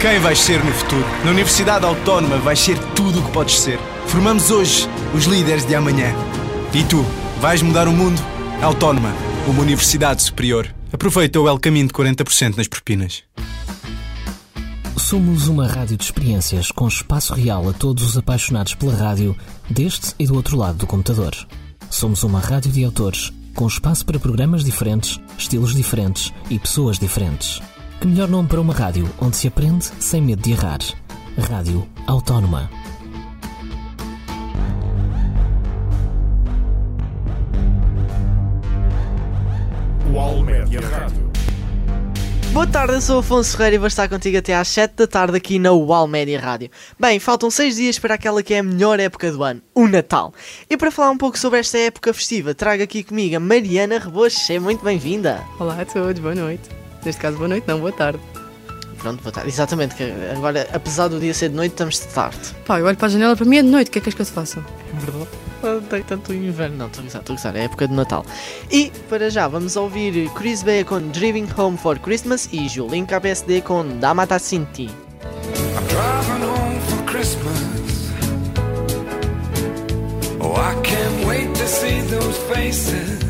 Quem vais ser no futuro? Na Universidade Autónoma vais ser tudo o que podes ser. Formamos hoje os líderes de amanhã. E tu, vais mudar o mundo? Autónoma, uma universidade superior. Aproveita o El Caminho de 40% nas propinas. Somos uma rádio de experiências com espaço real a todos os apaixonados pela rádio, deste e do outro lado do computador. Somos uma rádio de autores, com espaço para programas diferentes, estilos diferentes e pessoas diferentes. Que melhor nome para uma rádio onde se aprende sem medo de errar? Rádio Autónoma. UAL Média Rádio. Boa tarde, eu sou o Afonso Ferreira e vou estar contigo até às 7 da tarde aqui na UAL Média Rádio. Bem, faltam 6 dias para aquela que é a melhor época do ano, o Natal. E para falar um pouco sobre esta época festiva, trago aqui comigo a Mariana Reboche. Seja muito bem-vinda. Olá a todos, boa noite. Neste caso, boa noite, não, boa tarde. Pronto, boa tarde. Exatamente, que agora, apesar do dia ser de noite, estamos de tarde. Pá, eu olho para a janela, para mim é de noite, o que é que és que eu te faça? Verdade? Não tem tanto inverno, não, estou a gozar, estou a gozar, é época de Natal. E, para já, vamos ouvir Chris Bea com Driving Home for Christmas e Julin KPSD com Damata Sinti. I'm driving home for Christmas. Oh, I can't wait to see those faces.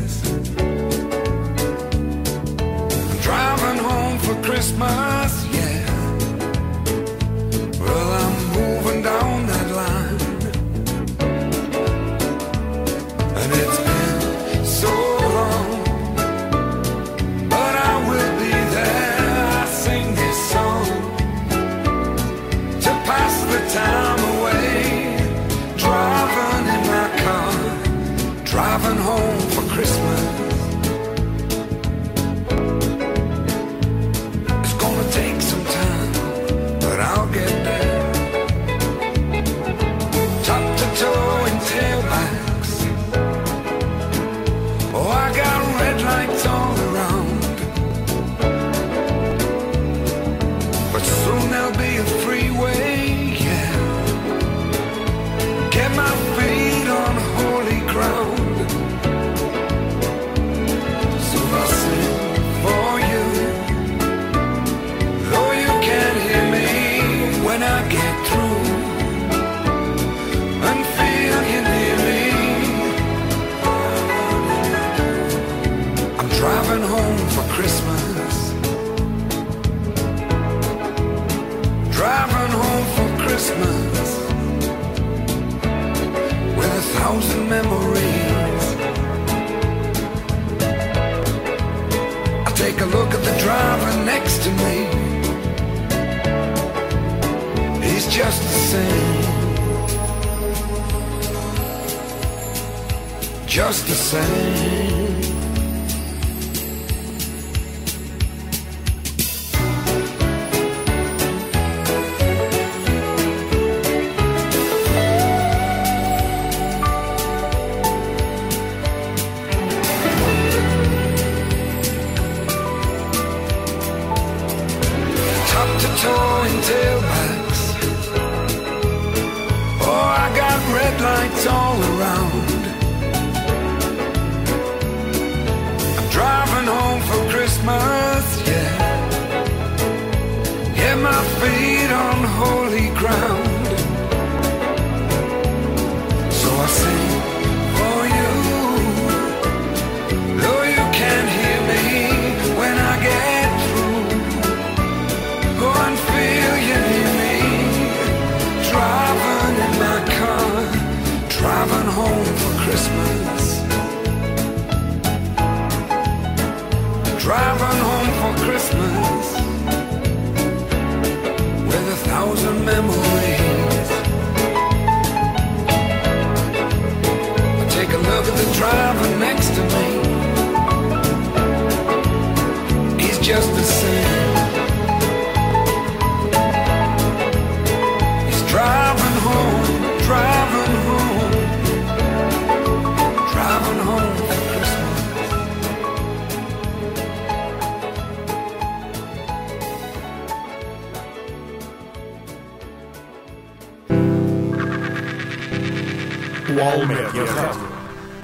Christmas, yeah. Well, I'm moving down that line. And it's been so long. But I will be there. I sing this song to pass the time away. Driving in my car, driving home for Christmas. To me. He's just the same. Just the same.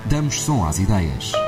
Damos som às ideias.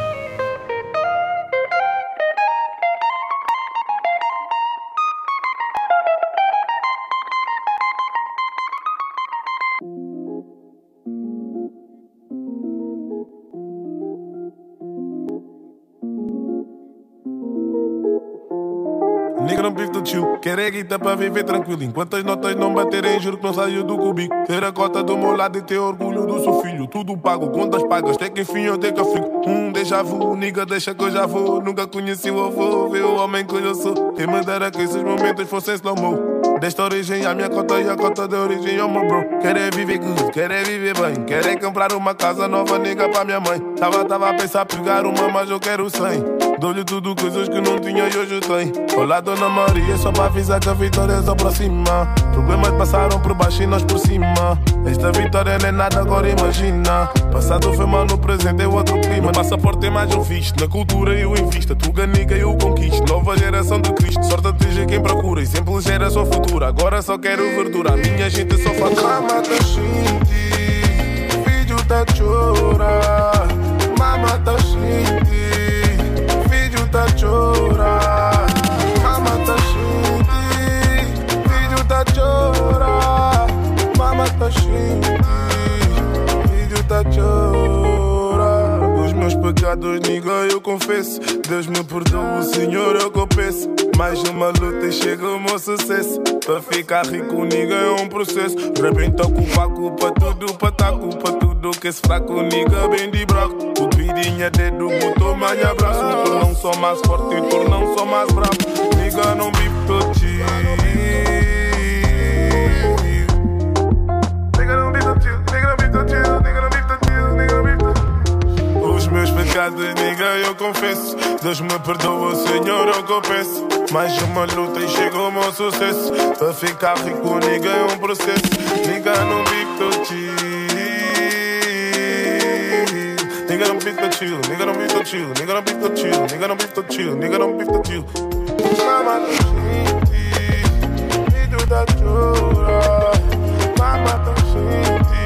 Do chill, quer é guita pra viver tranquilo. Enquanto as notas não baterem, juro que não saio do cubico. Ter a cota do meu lado e ter orgulho do seu filho. Tudo pago, contas pagas, até que enfim eu tenho que eu fico. Um déjà vu, nigga, deixa que eu já vou. Nunca conheci o avô, vê o homem que eu sou. Quem me que esses momentos fossem slow-mo. Desta origem, a minha cota e a cota de origem, oh meu bro. Quer é viver good, quer é viver bem. Quer é comprar uma casa nova, nigga, pra minha mãe. Tava, tava a pensar pegar uma, mas eu quero 100. Dou-lhe tudo coisas que não tinha e hoje tem. Olá, Dona Maria, só pra avisar que a vitória se aproxima. Problemas passaram por baixo e nós por cima. Esta vitória não é nada, agora imagina. Passado foi mal, no presente é outro clima. No passaporte é mais um visto, na cultura eu invisto. Tu ganiga eu conquisto. Nova geração de Cristo, sorte atinge quem procura. E sempre gera sua futura. Agora só quero verdura. A minha gente só faz. Mama tá filho tá chora. Mama tá tá chora. Mama tá xinti, filho tá chora. Mama tá xinti, filho tá chora. Os meus pecados, nigga, eu confesso. Deus me perdoa, o Senhor eu confesso. Mais uma luta e chega o meu sucesso. Pra ficar rico, nigga, é um processo. Rebenta culpa, culpa tudo, pra tá culpa tudo. Que esse fraco, nigga, bem de braco. O pedinha dedo, botou mais abraço. Tu não sou mais forte, tu não sou mais bravo. Nigga, não todo os meus pecados, nigga, eu confesso. Deus me perdoa, Senhor, eu confesso. Mais uma luta e chegou o meu sucesso. Para ficar rico, nigga, é um processo. Nigga, não vive todo Nigga, não vive todo chill. Nigga, não vive todo chill. Nigga, não vive todo chill. Nigga, não vive todo chill. Mama, tá xinti, filho da chora. Mama, tá xinti,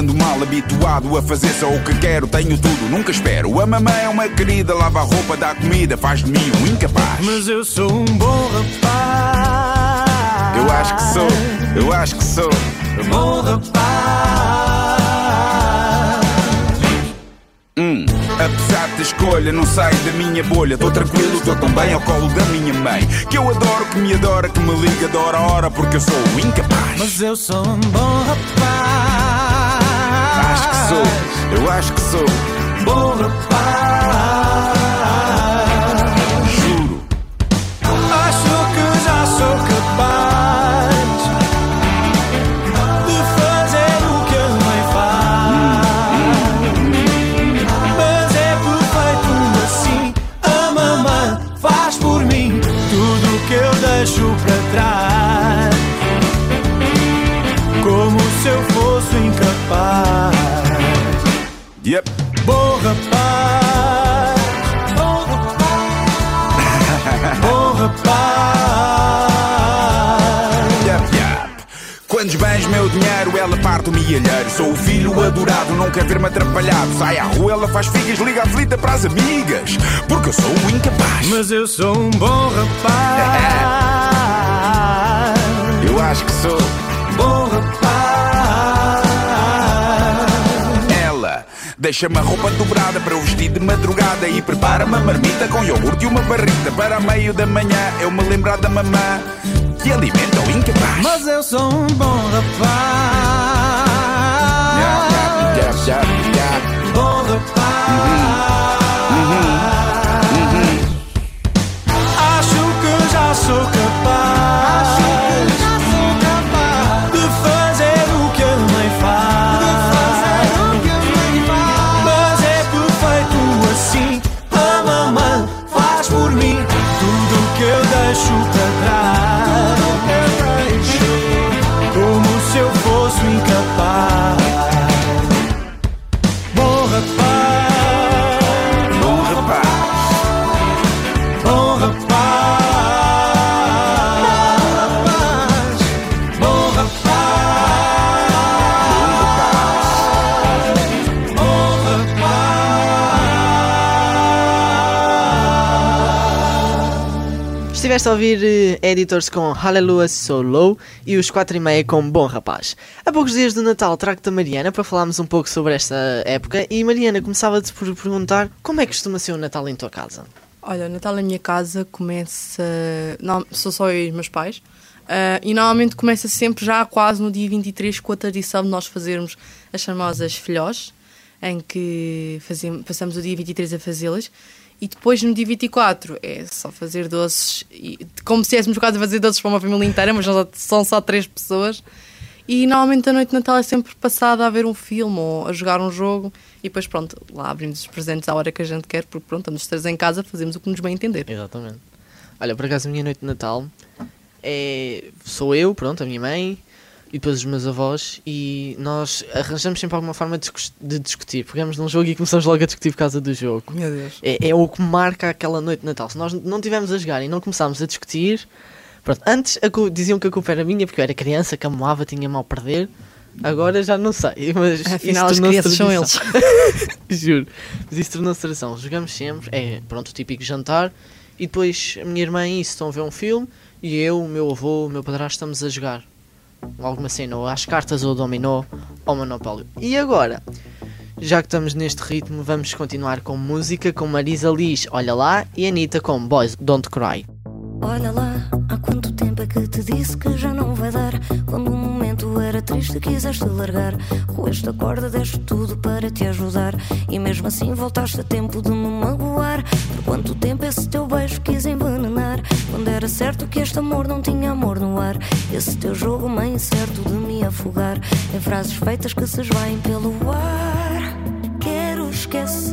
ando mal habituado a fazer só o que quero, tenho tudo, nunca espero. A mamãe é uma querida, lava a roupa, dá comida, faz de mim um incapaz. Mas eu sou um bom rapaz. Eu acho que sou, eu acho que sou. Bom rapaz. Hum, apesar da escolha, não saio da minha bolha. Tô tranquilo, estou tão bem ao colo da minha mãe. Que eu adoro, que me adora, que me liga de hora a hora, porque eu sou incapaz. Mas eu sou um bom rapaz. Sou, eu acho que sou. Bom rapaz. Esbanjo meu dinheiro, ela parte o milheiro. Sou o filho adorado, não quer ver-me atrapalhado. Sai à rua, ela faz figas, liga a flita para as amigas. Porque eu sou o incapaz. Mas eu sou um bom rapaz. Eu acho que sou. Bom rapaz. Ela deixa-me a roupa dobrada para eu vestir de madrugada e prepara-me a marmita com iogurte e uma barrita para meio da manhã eu me lembrar da mamã que alimenta o incapaz. Mas eu sou um bom rapaz. Yap, yap, yap. Bom rapaz. Acho que já sou capaz. Rapaz. Estiveste a ouvir eh, Editors com Hallelujah So Low e os 4 e meia com Bom Rapaz. A poucos dias do Natal trago-te a Mariana para falarmos um pouco sobre esta época e Mariana começava-te por perguntar como é que costuma ser o Natal em tua casa? Olha, o Natal na minha casa começa. Não, sou só eu e os meus pais. Ah, e normalmente começa sempre já quase no dia 23 com a tradição de nós fazermos as famosas filhós, em que fazemos, passamos o dia 23 a fazê-las. E depois no dia 24 é só fazer doces, e, como se estivéssemos quase a fazer doces para uma família inteira, mas são só- três pessoas. E normalmente a noite de Natal é sempre passada a ver um filme ou a jogar um jogo. E depois, pronto, lá abrimos os presentes à hora que a gente quer, porque pronto, estamos os três em casa, fazemos o que nos bem entender. Exatamente. Olha, por acaso a minha noite de Natal é. Sou eu, pronto, a minha mãe e depois os meus avós e nós arranjamos sempre alguma forma de, de discutir. Pegamos num jogo e começamos logo a discutir por causa do jogo. Meu Deus. É, é o que marca aquela noite de Natal. Se nós não estivermos a jogar e não começarmos a discutir. Pronto, antes a diziam que a culpa era minha porque eu era criança, camoava, tinha mal perder. Agora já não sei, mas Afinal, as crianças são tradição. Juro. Mas isso tornou-se tradição. Jogamos sempre, é pronto, o típico jantar. E depois a minha irmã e isso estão a ver um filme. E eu, o meu avô, o meu padrasto estamos a jogar alguma cena, ou às cartas, ou dominó, ou monopólio. E agora, já que estamos neste ritmo, vamos continuar com música com Marisa Liz, Olha Lá, e Anitta com Boys Don't Cry. Olha lá, há quanto tempo é que te disse que já não vai dar? Triste, quiseste largar. Roeste a corda, deste tudo para te ajudar. E mesmo assim voltaste a tempo de me magoar. Por quanto tempo esse teu beijo quis envenenar? Quando era certo que este amor não tinha amor no ar. Esse teu jogo meio certo de me afogar. Em frases feitas que se esvaem pelo ar. Quero esquecer,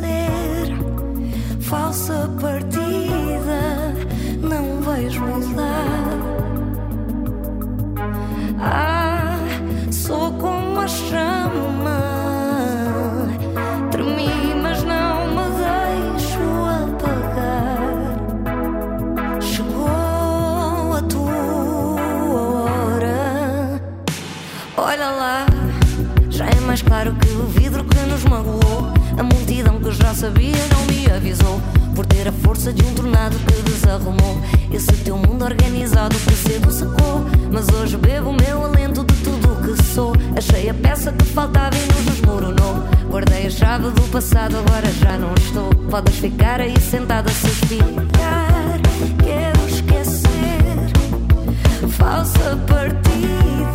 sabia não me avisou. Por ter a força de um tornado que desarrumou. Esse teu mundo organizado cedo secou Mas hoje bebo o meu alento de tudo o que sou. Achei a peça que faltava e nos desmoronou. Guardei a chave do passado, agora já não estou. Podes ficar aí sentada a suspirar Quero esquecer. Falsa partida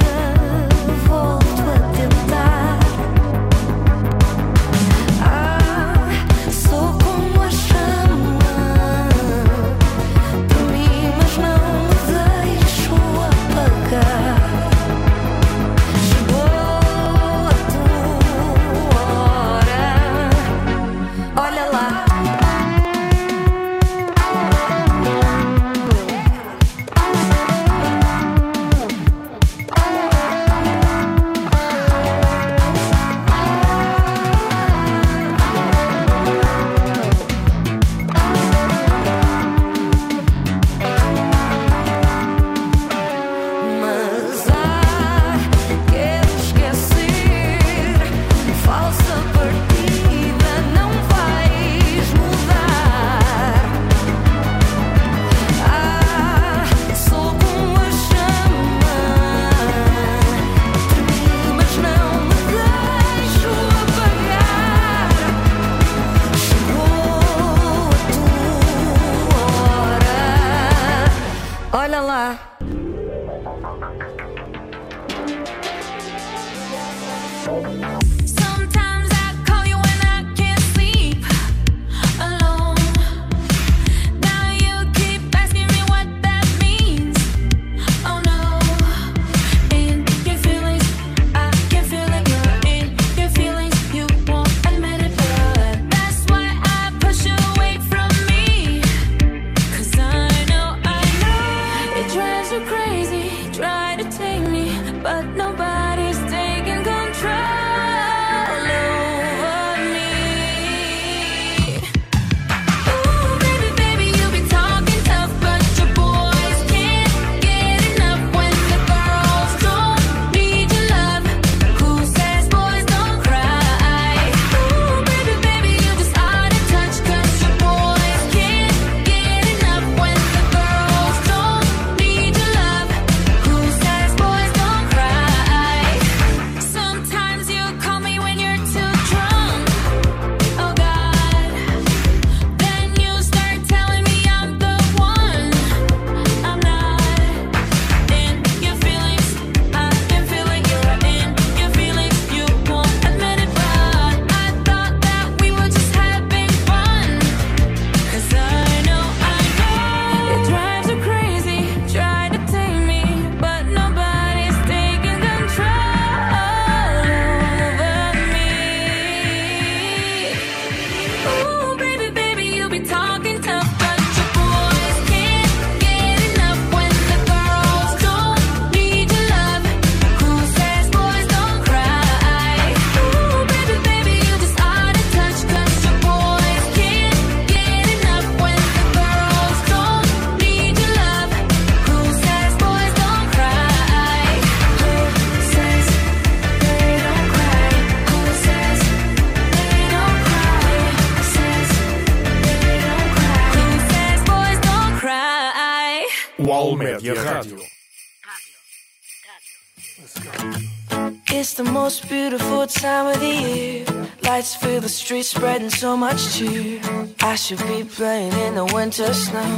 so much cheer. I should be playing in the winter snow,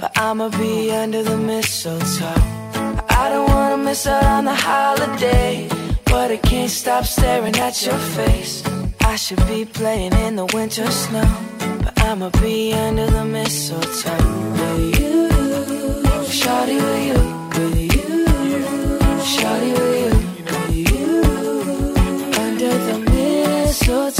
but I'ma be under the mistletoe. I don't wanna miss out on the holiday, but I can't stop staring at your face. I should be playing in the winter snow, but I'ma be under the mistletoe with you. Shawty with you, with you. Shawty with you, with you. Under the mistletoe.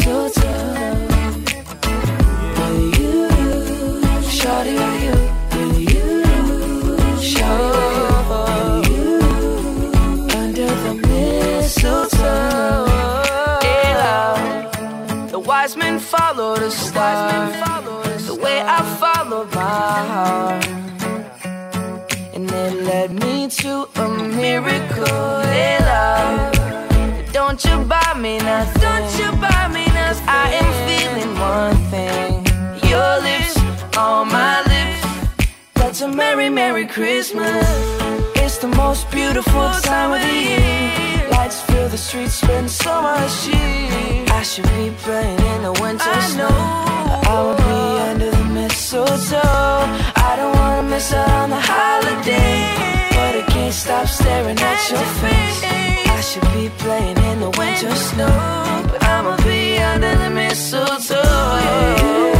Mistletoe. With you. Shawty with you. With you. Shawty with you. Under the mistletoe. Yeah. The wise men follow the. The way I follow my heart. And it led me to a miracle. Hey, love. Don't you buy me nothing. Don't you buy me nothing. I am feeling one thing. Your lips on my lips. That's a merry, merry Christmas. It's the most beautiful time of the year. Lights fill the streets, spend so much cheer. I should be playing in the winter snow. But I will be under the mistletoe. I don't wanna miss out on the holiday, but I can't stop staring at your face. Should be playing in the winter snow, but I'ma be under the mistletoe. Yeah.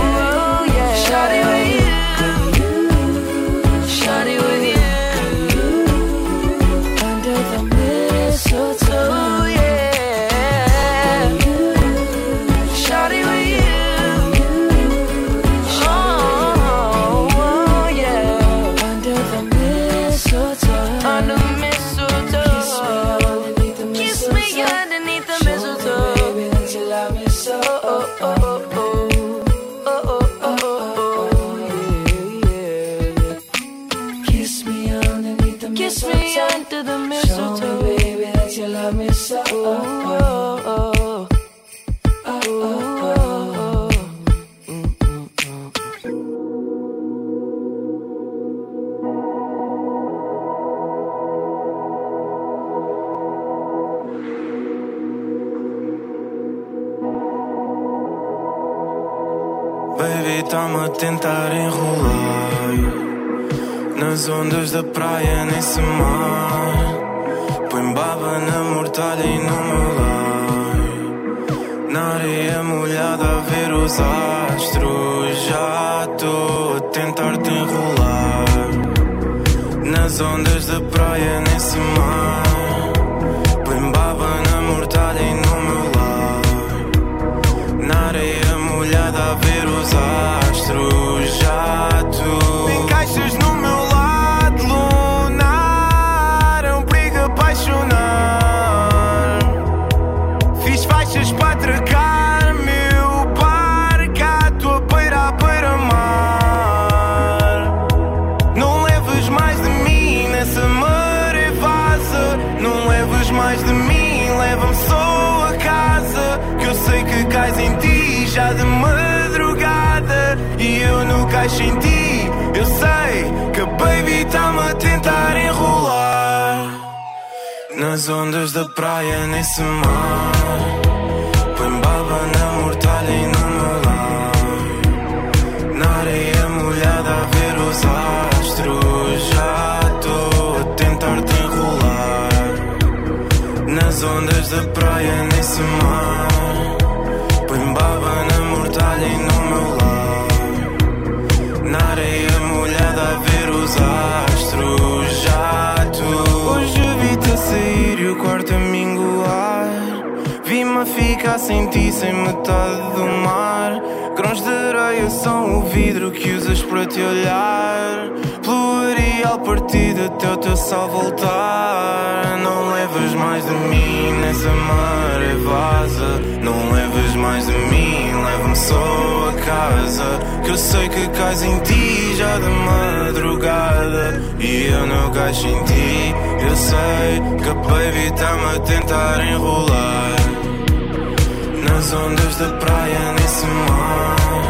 Ondas da praia, nesse mar. Põe baba na mortalha e no meu lar. Na areia molhada a ver os astros. Já tu Hoje vi-te a sair e o quarto a minguar. Vi-me a ficar sem ti, sem metade do mar. Grãos de areia são o vidro que usas para te olhar. Areal partido até o teu sol voltar. Não levas mais de mim nessa maré vaza. Não levas mais de mim, leva-me só a casa. Que eu sei que cais em ti já de madrugada. E eu não caixo em ti. Eu sei que a baby tá-me a tentar enrolar. Nas ondas da praia, nesse mar.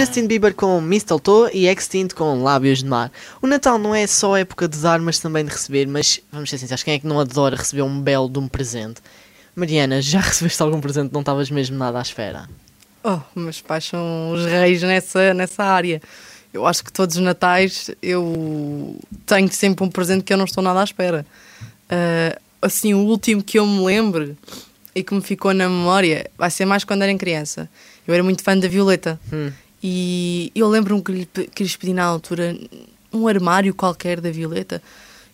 Justin Bieber com Mistletoe e Extinct com Lábios de Mar. O Natal não é só época de dar, mas também de receber. Mas vamos ser sinceros, quem é que não adora receber um belo de um presente? Mariana, já recebeste algum presente não estavas mesmo nada à espera? Oh, meus pais são os reis nessa, nessa área. Eu acho que todos os natais eu tenho sempre um presente que eu não estou nada à espera. Ah, assim, o último que eu me lembro e que me ficou na memória vai ser mais quando era criança. Eu era muito fã da Violeta. E eu lembro-me que lhe, que lhes pedi na altura um armário qualquer da Violeta.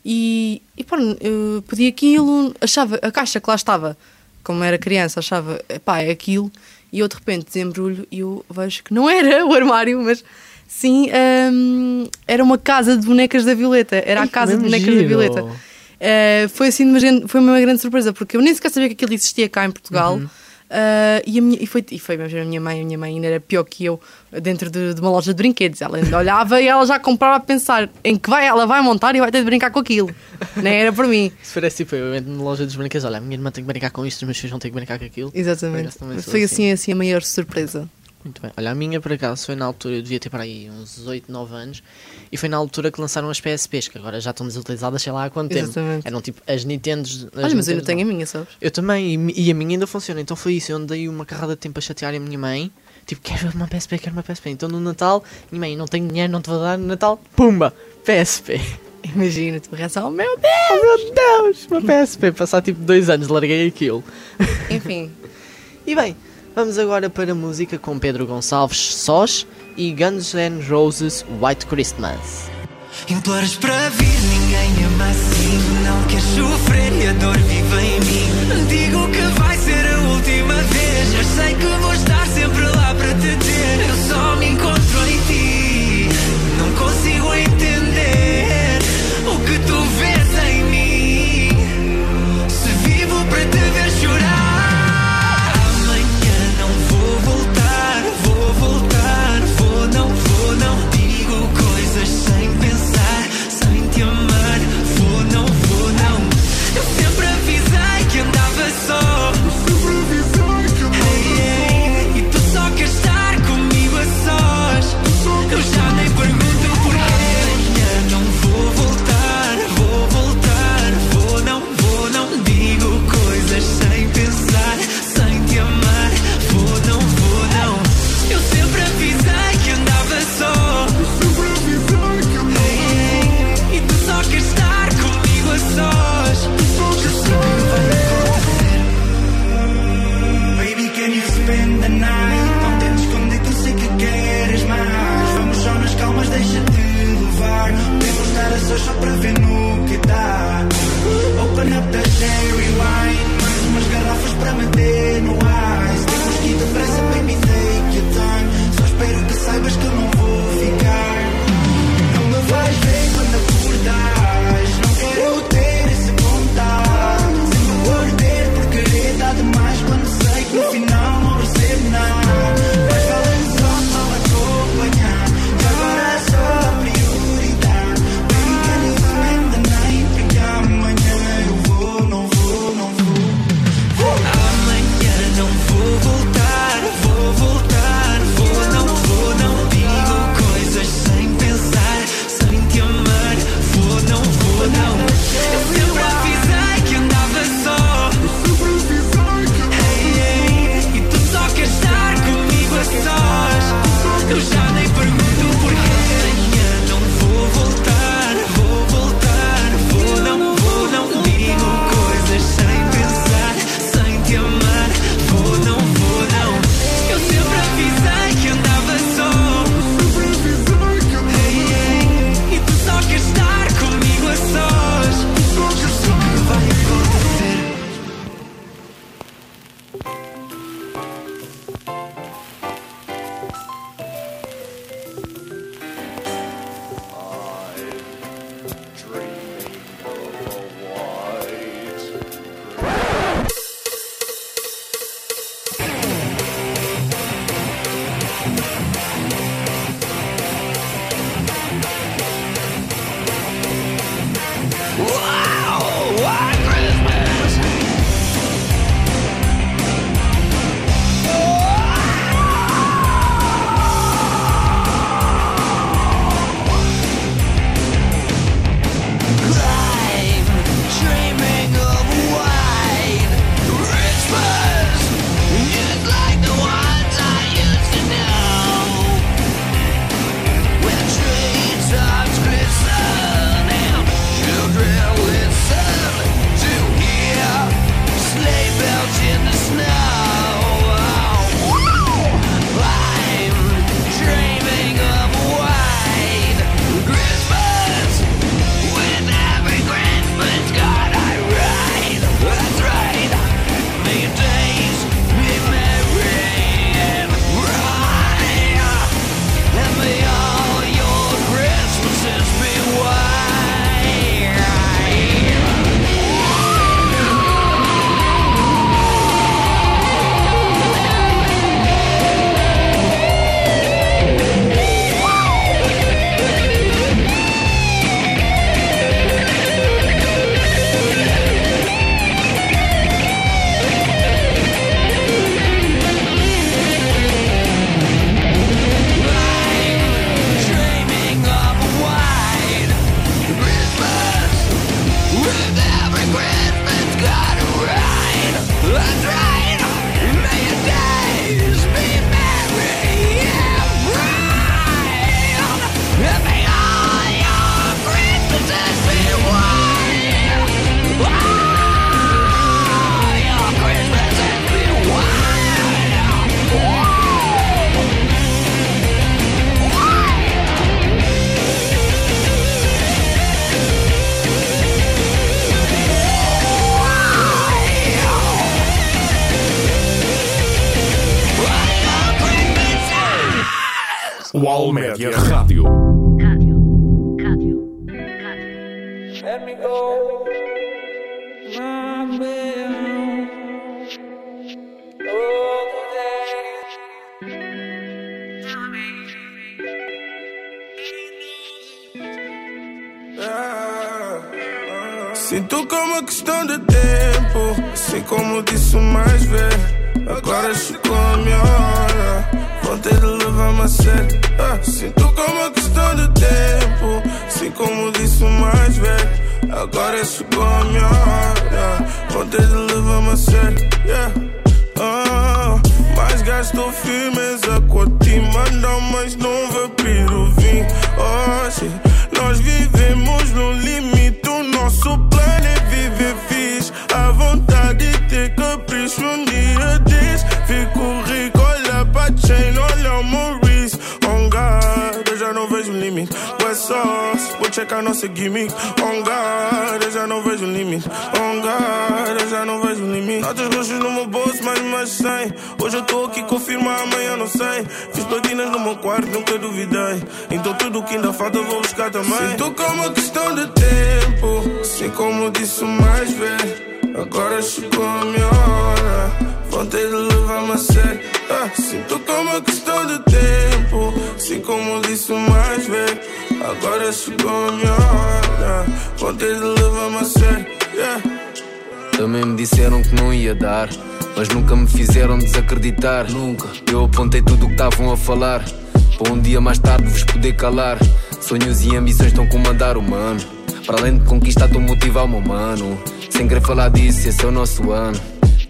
E, e pá, eu pedi aquilo, achava, a caixa que lá estava, como era criança, achava, pá, é aquilo. E eu de repente desembrulho e eu vejo que não era o armário, mas sim, hum, era uma casa de bonecas da Violeta. Era a casa de bonecas da giro. Violeta. Uh, foi assim uma grande, foi uma grande surpresa porque eu nem sequer sabia que aquilo existia cá em Portugal Uhum. Uh, e, a minha, e, foi, e foi mesmo a minha mãe, a minha mãe ainda era pior que eu dentro de, de uma loja de brinquedos. Ela ainda olhava e ela já comprava a pensar em que vai, ela vai montar e vai ter de brincar com aquilo. Nem era para mim. Se parece tipo, eu entro na loja dos brinquedos, olha, a minha irmã tem que brincar com isto, os meus filhos vão ter que brincar com aquilo. Exatamente. Por Foi assim, assim a maior surpresa. Muito bem. Olha, a minha por acaso foi na altura, eu devia ter para aí uns 8, 9 anos, e foi na altura que lançaram as PSPs, que agora já estão desutilizadas, sei lá há quanto tempo. Exatamente. Eram tipo as Nintendos. as Olha, mas eu ainda Nintendos tenho a não. minha, sabes? Eu também, e, e a minha ainda funciona. Então foi isso, eu andei uma carrada de tempo a chatear a minha mãe. Tipo, quero uma PSP, quero uma PSP. Então no Natal, minha mãe, não tenho dinheiro, não te vou dar no Natal, pumba, PSP. Imagina a tua reação, meu Deus! Oh, meu Deus, uma PSP. Passar tipo dois anos, larguei aquilo. Enfim. E bem, vamos agora para a música com Pedro Gonçalves Sós e Guns N' Roses White Christmas. Imploras para vir, ninguém ama assim. Não quer sofrer e a dor vive em mim. Digo de tempo, assim como disse o mais velho. Agora chegou a minha hora, ter de levar-me a sério. Yeah. Ah, mas gastou firmeza com a ti, mandam, mas não vai o vinho. Hoje nós vivemos no limite, o nosso plano é viver fixe. A vontade de ter capricho, um dia diz: Fico rico, olha pra chain, olha o Maurice. Sauce, vou checar nossa gimmick. On God, eu já não vejo limite. On God, eu já não vejo limite. Notas roxas no meu bolso, mais mais 100. Hoje eu tô aqui, confirma, amanhã não sei. Fiz platinas no meu quarto, nunca duvidei. Então tudo que ainda falta eu vou buscar também. Sinto como uma questão de tempo, assim como disse mais velho. Agora chegou a minha hora, ter de levar-me a sério. Ah, sinto como uma questão de tempo, assim como disse mais velho. Agora chegou a minha hora, ter de levar-me a sério. Yeah. Também me disseram que não ia dar, mas nunca me fizeram desacreditar. Nunca. Eu apontei tudo o que estavam a falar, para um dia mais tarde vos poder calar. Sonhos e ambições estão a comandar o mano. Para além de conquistar, estou motivar o meu mano. Sem querer falar disso, esse é o nosso ano.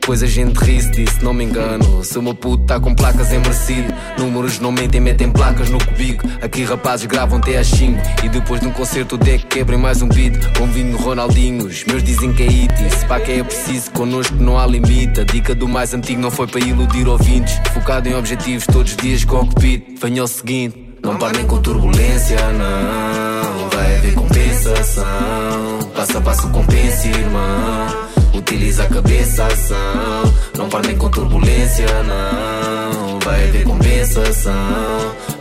Depois a gente ri-se não me engano. Se o meu puto tá com placas é merecido. Números não mentem, metem placas no cubico. Aqui rapazes gravam até às 5. E depois de um concerto, o deck quebrem mais um beat. Com vinho Ronaldinho, os meus dizem que é it. Se pá que é preciso, connosco não há limite. A dica do mais antigo não foi para iludir ouvintes. Focado em objetivos todos os dias cockpit. Venha ao seguinte, não parem com turbulência, não. Vai haver compensação. Passo a passo compensa, irmão. Utiliza a cabeça, ação. Não parem com turbulência, não. Vai haver compensação.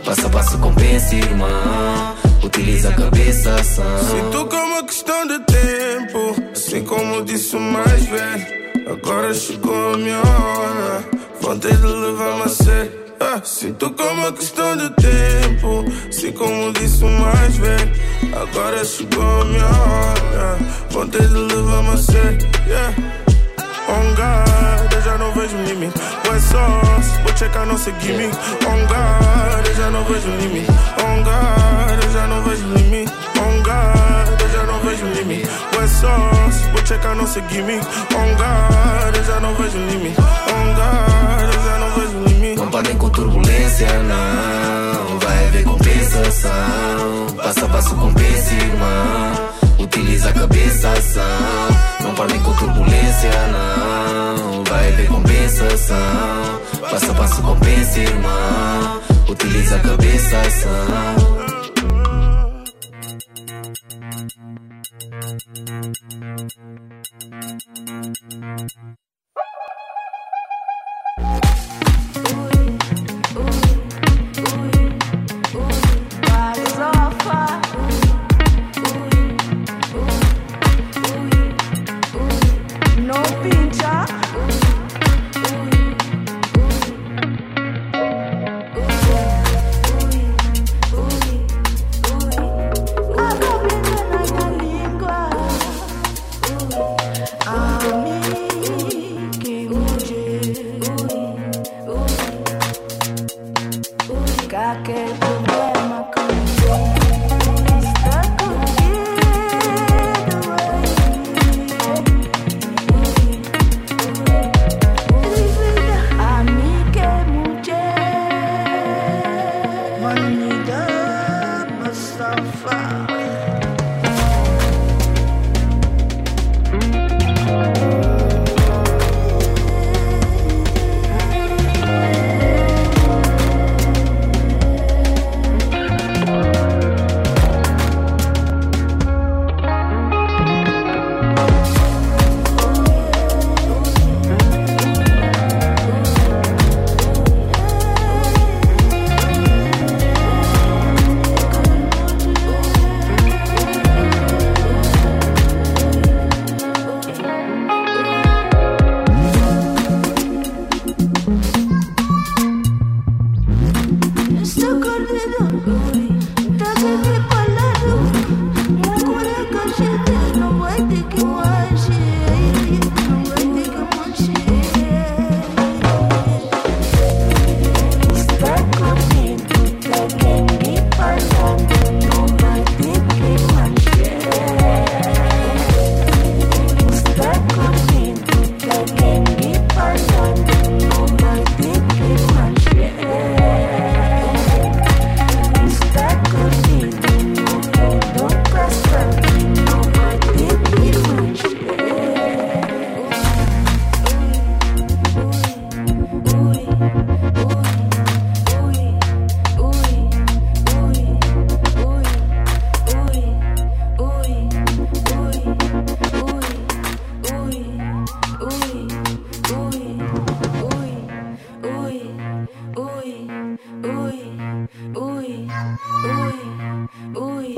Passo a passo compensa, irmão. Utiliza a cabeça, ação. Sinto como uma questão de tempo, assim como disse o mais velho. Agora chegou a minha hora, ter de levar-me a sério. Ah, sinto como uma questão de tempo, assim como disse o mais velho. Agora chegou a minha hora, ter de levar-me a sério. Yeah. On God, eu já não vejo limite. West Sauce, vou checar nossa gimmick. On God, eu já não vejo limite. On God, eu já não vejo limite. On God, eu já não vejo limite. West Sauce, vou checar nossa gimmick. On God, eu já não vejo limite. On não vejo limite. Não parem com turbulência, não. Vai haver compensação. Passo a passo compensa, irmão. Utiliza a cabeça, ação. Não parem com turbulência, não. Vai haver compensação. Passo a passo compensa, irmão. Utiliza a cabeça, ação. No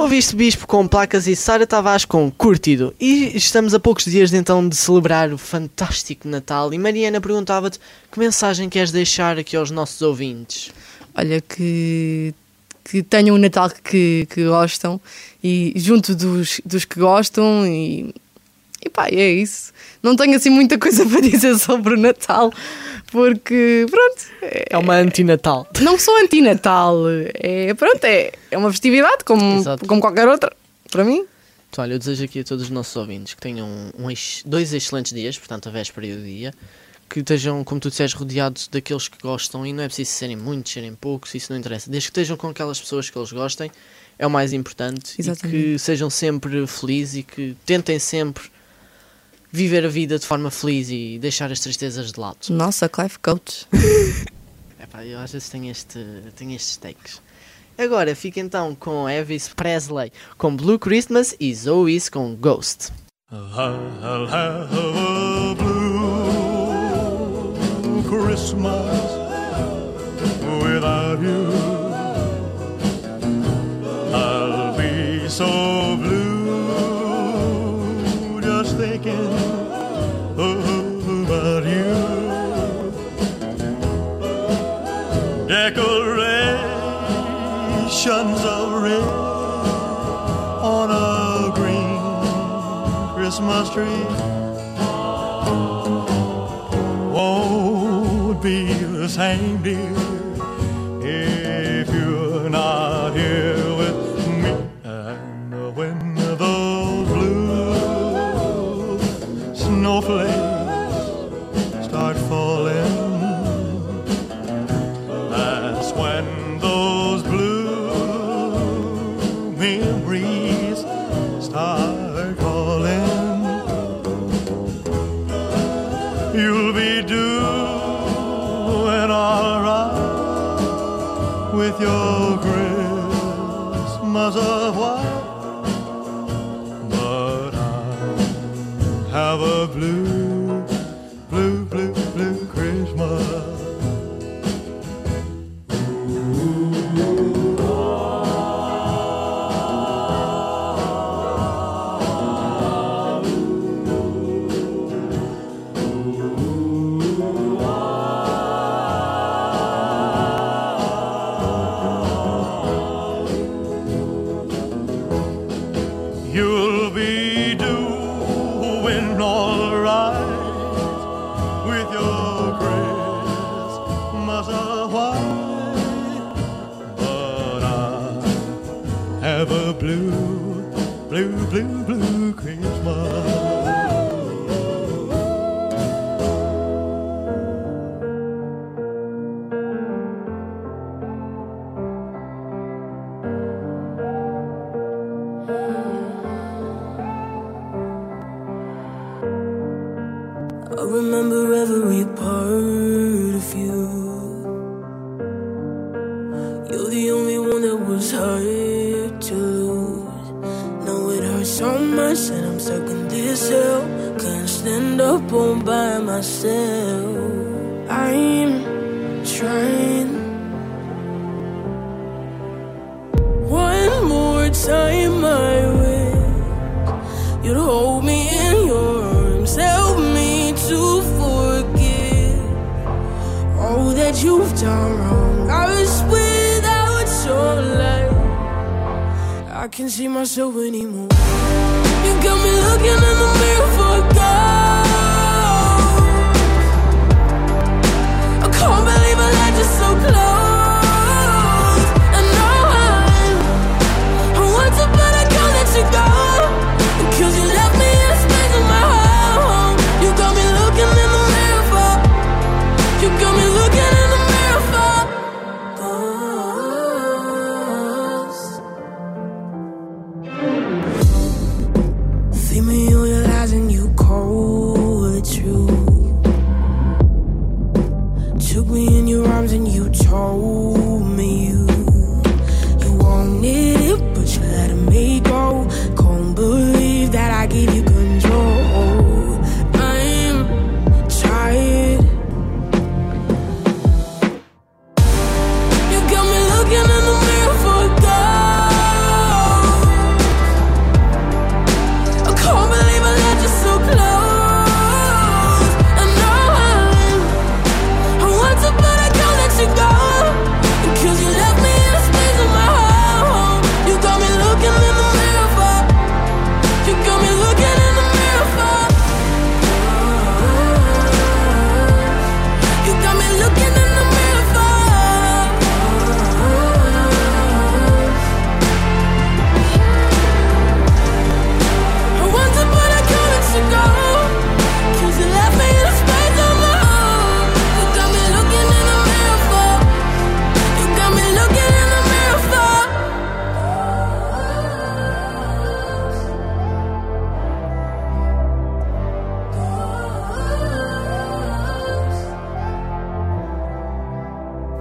Ouviste Bispo com placas e Sara Tavares com Curtido. E estamos a poucos dias então de celebrar o fantástico Natal. E Mariana perguntava-te que mensagem queres deixar aqui aos nossos ouvintes? Olha, que, que tenham um Natal que, que gostam e junto dos, dos que gostam e, e pá, é isso. Não tenho assim muita coisa para dizer sobre o Natal, porque pronto. É uma antinatal. Não sou antinatal. É, pronto, é, é uma festividade como, Exato. como qualquer outra, para mim. Então, olha, eu desejo aqui a todos os nossos ouvintes que tenham um dois excelentes dias, portanto, a véspera e o dia, que estejam, como tu disseste, rodeados daqueles que gostam e não é preciso serem muitos, serem poucos, isso não interessa. Desde que estejam com aquelas pessoas que eles gostem, é o mais importante e Exatamente. que sejam sempre felizes e que tentem sempre viver a vida de forma feliz e deixar as tristezas de lado. Nossa, Clive Coach. Epá, eu às vezes tenho, este, tenho estes takes. Agora fica então com Elvis Presley com Blue Christmas e Zoe's com Ghost. I'll have a blue Christmas without you. I'll be so Christmas tree won't be the same, dear, up all by myself. I'm trying. One more time, I wish you'd hold me in your arms, help me to forgive all that you've done wrong. I was without your light. I can't see myself anymore. You got me looking in the mirror for a can't believe I let you so close.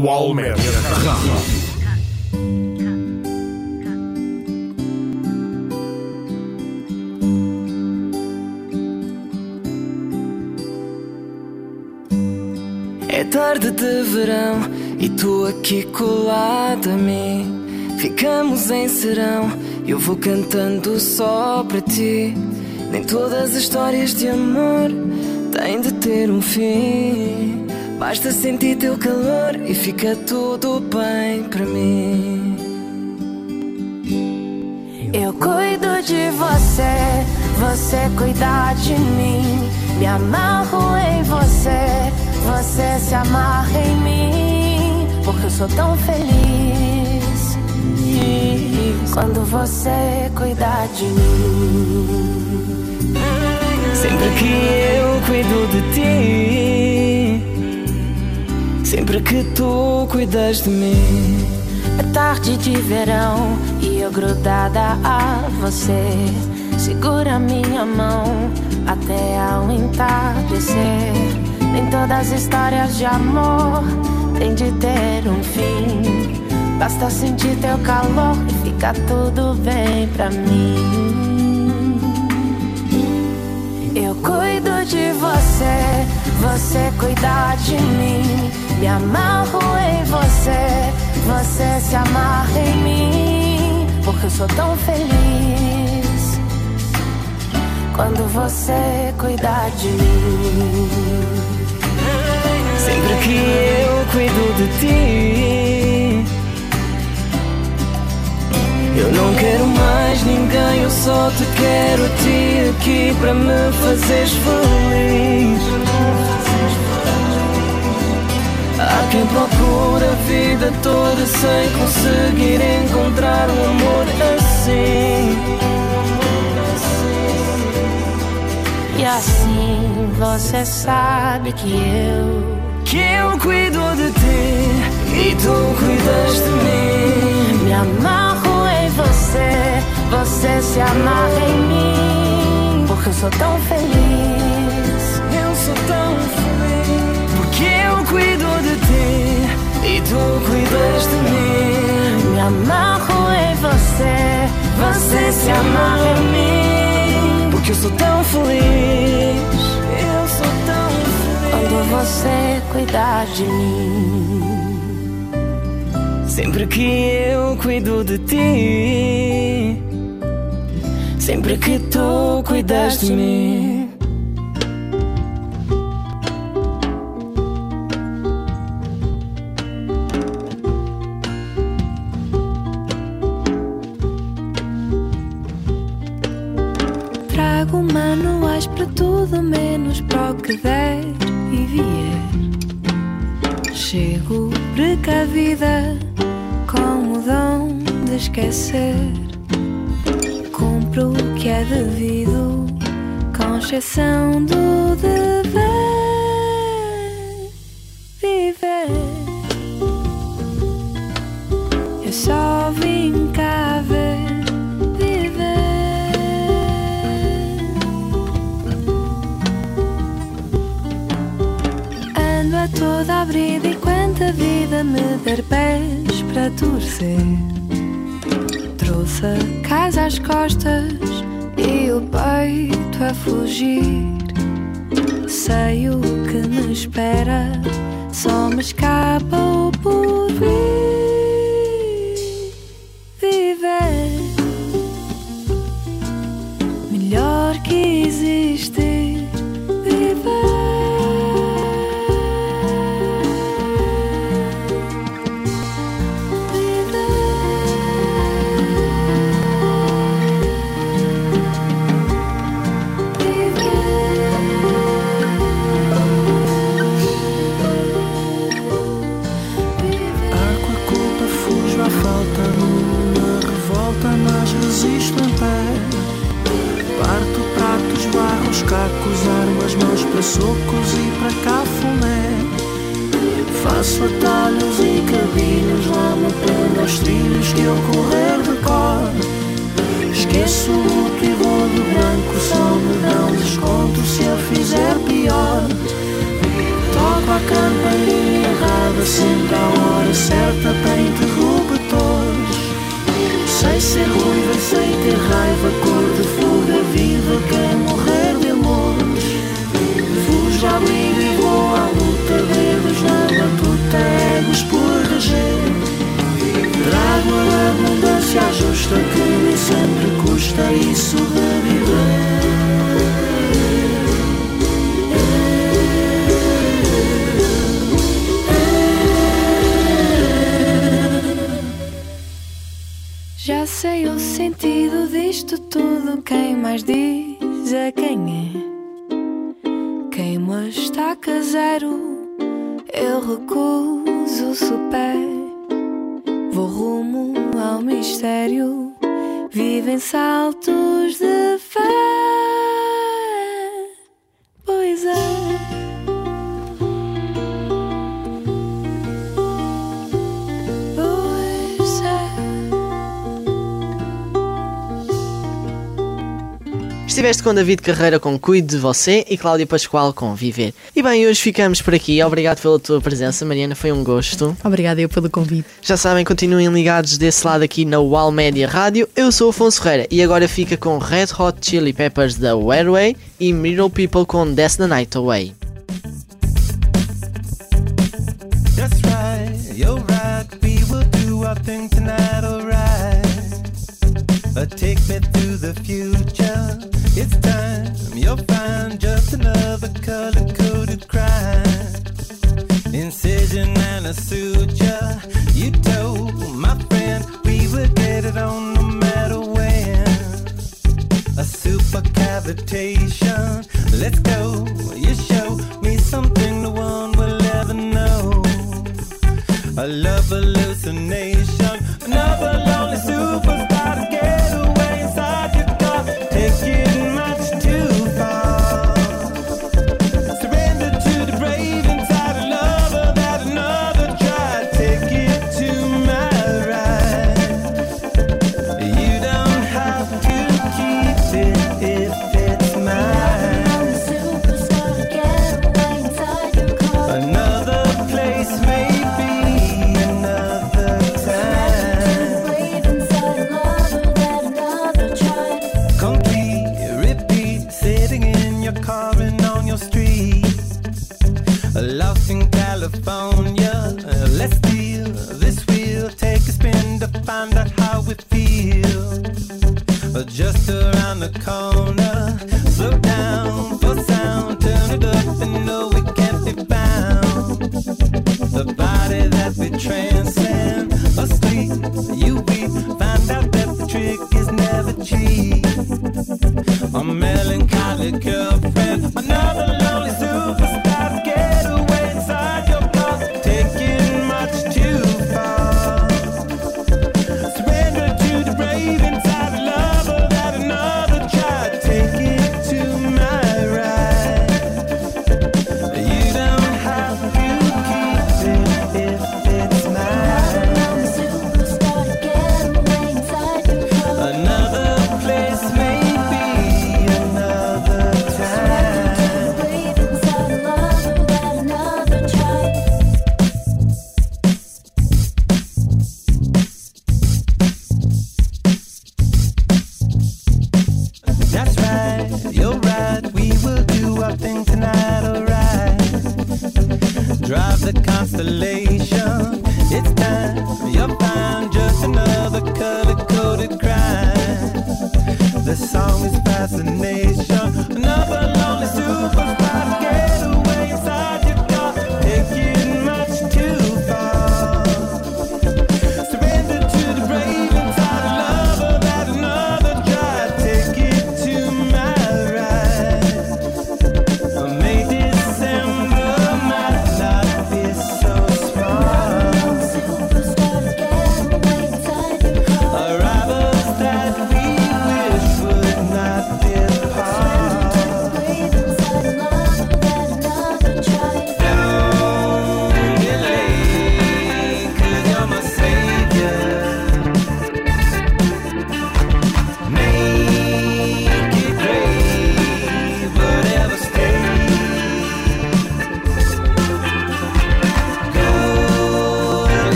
Rádio. É tarde de verão e tu aqui colado a mim. Ficamos em serão, eu vou cantando só para ti. Nem todas as histórias de amor têm de ter um fim. Basta sentir teu calor e fica tudo bem para mim. Eu cuido de você, você cuida de mim. Me amarro em você, você se amarra em mim. Porque eu sou tão feliz quando você cuida de mim. Sempre que eu cuido de ti, sempre que tu cuidas de mim. É tarde de verão e eu grudada a você. Segura minha mão até ao entardecer. Nem todas as histórias de amor têm de ter um fim. Basta sentir teu calor e fica tudo bem pra mim. Eu cuido de você, você cuida de mim. Me amarro em você, você se amarra em mim. Porque eu sou tão feliz quando você cuida de mim. Sempre que eu cuido de ti, eu não quero mais ninguém, eu só te quero a ti aqui para me fazeres feliz. Há quem procura a vida toda sem conseguir encontrar um amor assim. E assim você sabe que eu Que eu cuido de ti e tu cuidas de mim. me amarro em você, você se amarra em mim. Porque eu sou tão feliz. Tu cuidas de mim. Me amarro em você, você se amarra em mim. Porque eu sou tão feliz. Eu sou tão feliz Quando você cuidar de mim. Sempre que eu cuido de ti, sempre que tu cuidas de mim. Para tudo, menos para o que der e vier. Chego precavida com o dom de esquecer. Cumpro o que é devido, com exceção do dever. Toda abrida e quanta vida me der pés para torcer. Trouxe a casa às costas e o peito a fugir. Sei o que me espera, só me escapa o porvir. Para socos e para cafuné. Faço atalhos e caminhos lá me prendo aos trilhos que eu correr de cor. Esqueço o luto e vou de branco, só me dão desconto se eu fizer pior. Toco a campainha errada, sempre à hora certa para interruptores. Sei ser ruiva, sei ter raiva, cor de fuga, viva, quer isso Estiveste com David Carreira com Cuide de Você e Cláudia Pascoal com Viver. E bem, hoje ficamos por aqui. Obrigado pela tua presença, Mariana. Foi um gosto. Obrigada eu pelo convite. Já sabem, continuem ligados desse lado aqui na Wall Media Rádio. Eu sou o Afonso Ferreira e agora fica com Red Hot Chili Peppers da Airway e Middle People com That's the Night Away. That's right, you're right. We will do our thing tonight, alright. But take me through the future. It's time, you'll find just another color coded crime. Incision and a suture. You told my friend we would get it on no matter when. A super cavitation. Let's go.